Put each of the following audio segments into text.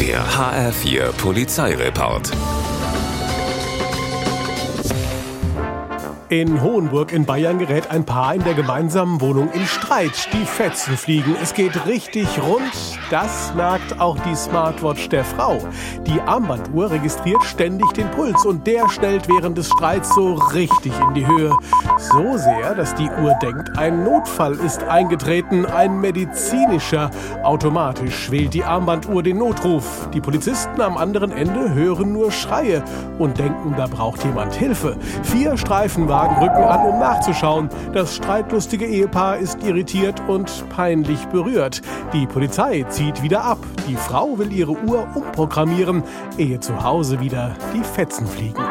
Der HR4 Polizeireport. In Hohenburg in Bayern gerät ein Paar in der gemeinsamen Wohnung in Streit. Die Fetzen fliegen. Es geht richtig rund. Das merkt auch die Smartwatch der Frau. Die Armbanduhr registriert ständig den Puls und der stellt während des Streits so richtig in die Höhe. So sehr, dass die Uhr denkt, ein Notfall ist eingetreten, ein medizinischer. Automatisch wählt die Armbanduhr den Notruf. Die Polizisten am anderen Ende hören nur Schreie und denken, da braucht jemand Hilfe. Vier Streifenwagen Wagen rücken an, um nachzuschauen. Das streitlustige Ehepaar ist irritiert und peinlich berührt. Die Polizei zieht wieder ab. Die Frau will ihre Uhr umprogrammieren, ehe zu Hause wieder die Fetzen fliegen.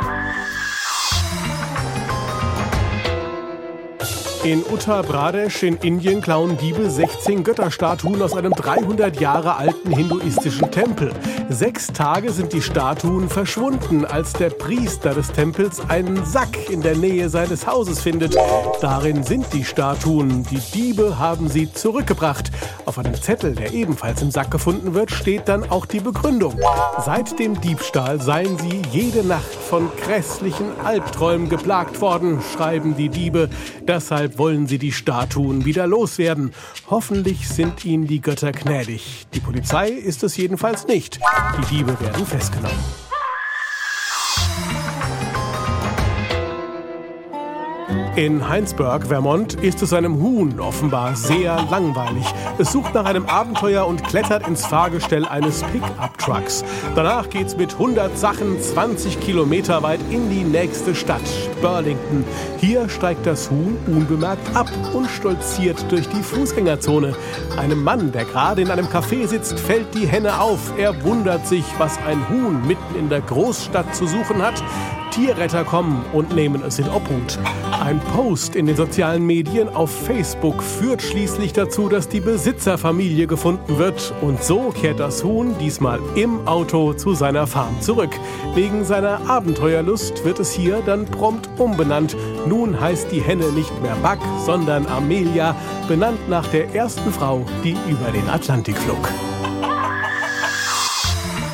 In Uttar Pradesh in Indien klauen Diebe 16 Götterstatuen aus einem 300 Jahre alten hinduistischen Tempel. Sechs Tage sind die Statuen verschwunden, als der Priester des Tempels einen Sack in der Nähe seines Hauses findet. Darin sind die Statuen. Die Diebe haben sie zurückgebracht. Auf einem Zettel, der ebenfalls im Sack gefunden wird, steht dann auch die Begründung. Seit dem Diebstahl seien sie jede Nacht von grässlichen Albträumen geplagt worden, schreiben die Diebe. Deshalb Deshalb wollen sie die Statuen wieder loswerden. Hoffentlich sind ihnen die Götter gnädig. Die Polizei ist es jedenfalls nicht. Die Diebe werden festgenommen. In Heinsberg, Vermont, ist es einem Huhn offenbar sehr langweilig. Es sucht nach einem Abenteuer und klettert ins Fahrgestell eines Pickup-Trucks. Danach geht's mit 100 Sachen 20 Kilometer weit in die nächste Stadt, Burlington. Hier steigt das Huhn unbemerkt ab und stolziert durch die Fußgängerzone. Einem Mann, der gerade in einem Café sitzt, fällt die Henne auf. Er wundert sich, was ein Huhn mitten in der Großstadt zu suchen hat. Tierretter kommen und nehmen es in Obhut. Ein Post in den sozialen Medien auf Facebook führt schließlich dazu, dass die Besitzerfamilie gefunden wird. Und so kehrt das Huhn diesmal im Auto zu seiner Farm zurück. Wegen seiner Abenteuerlust wird es hier dann prompt umbenannt. Nun heißt die Henne nicht mehr Buck, sondern Amelia, benannt nach der ersten Frau, die über den Atlantik flog.